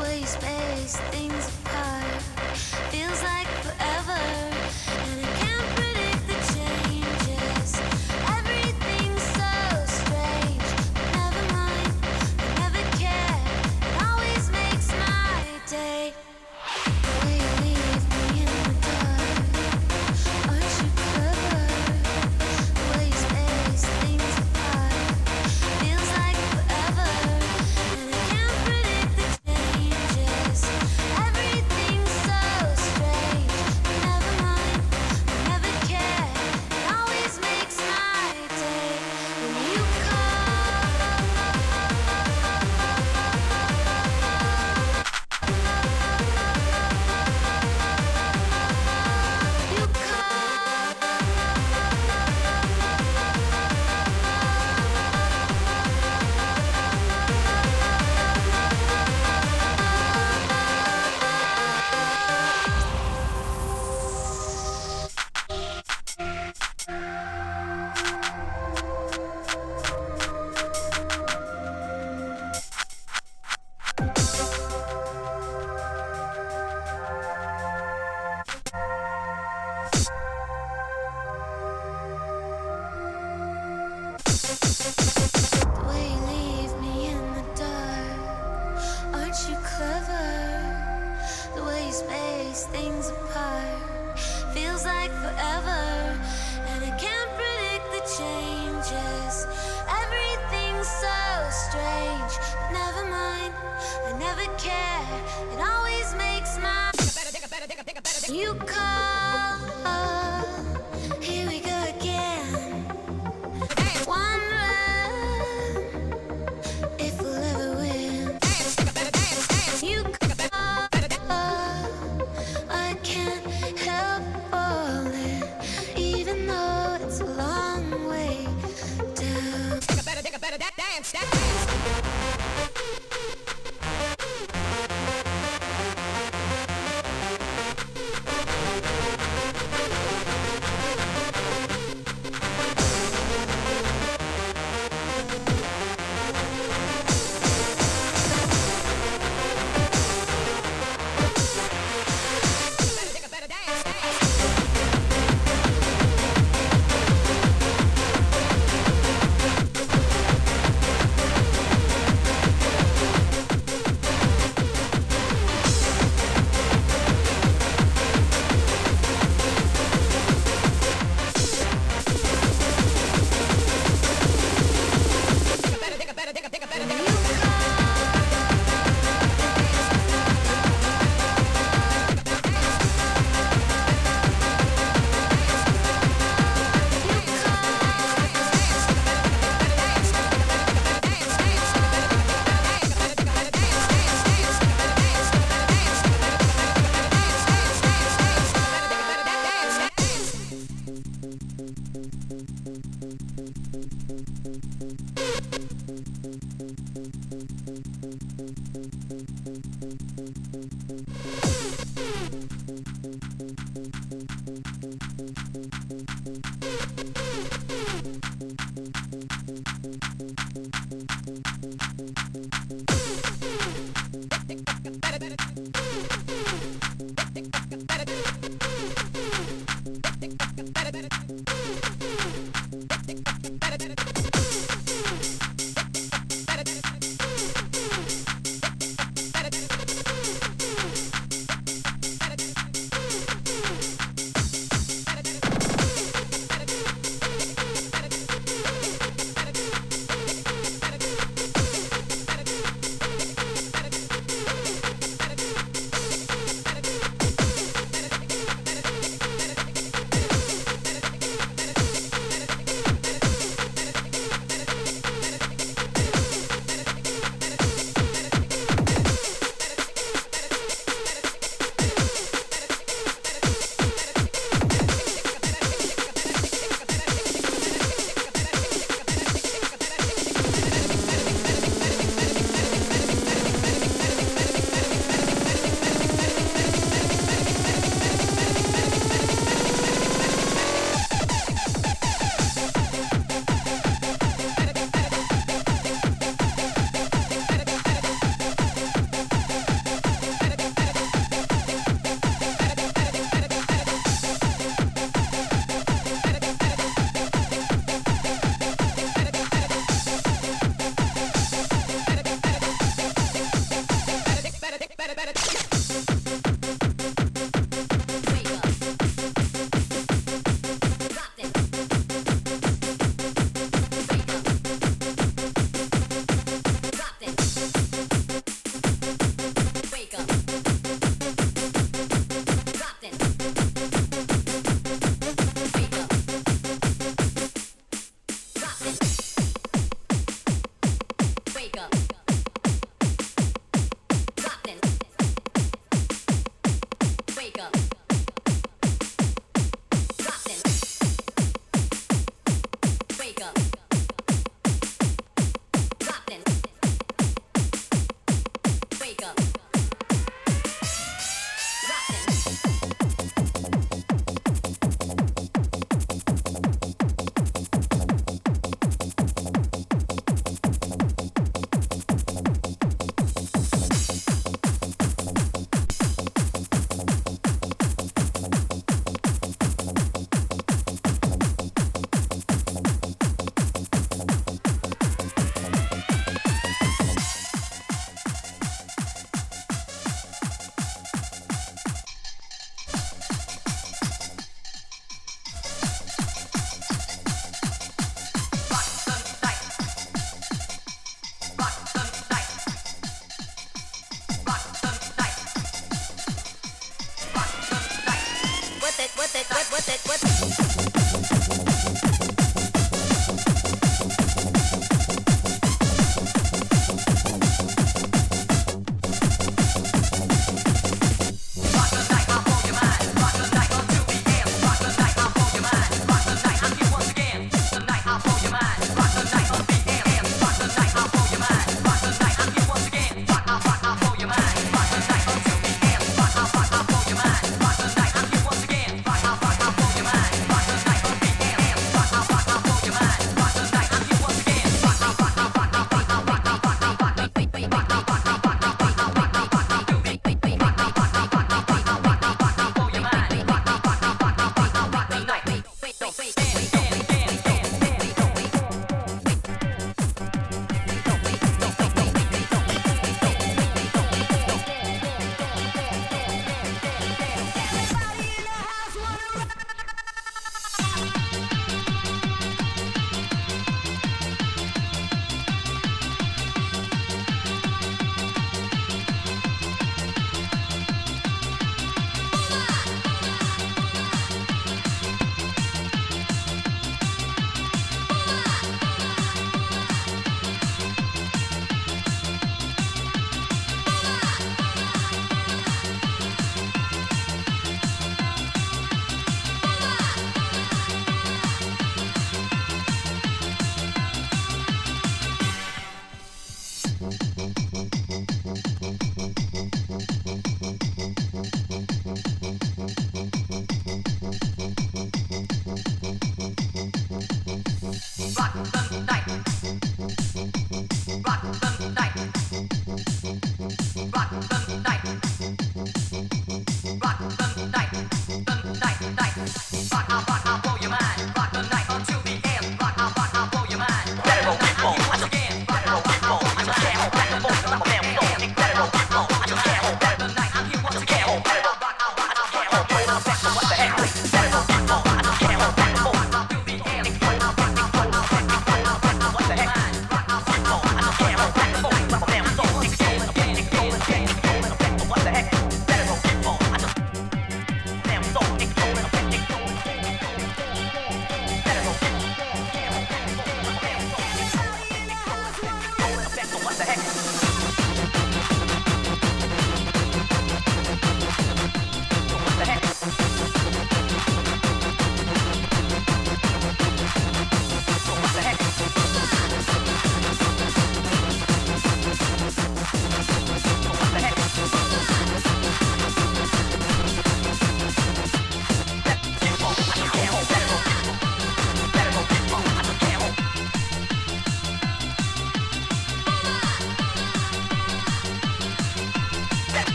way never care. It always makes my. You come.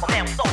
problema.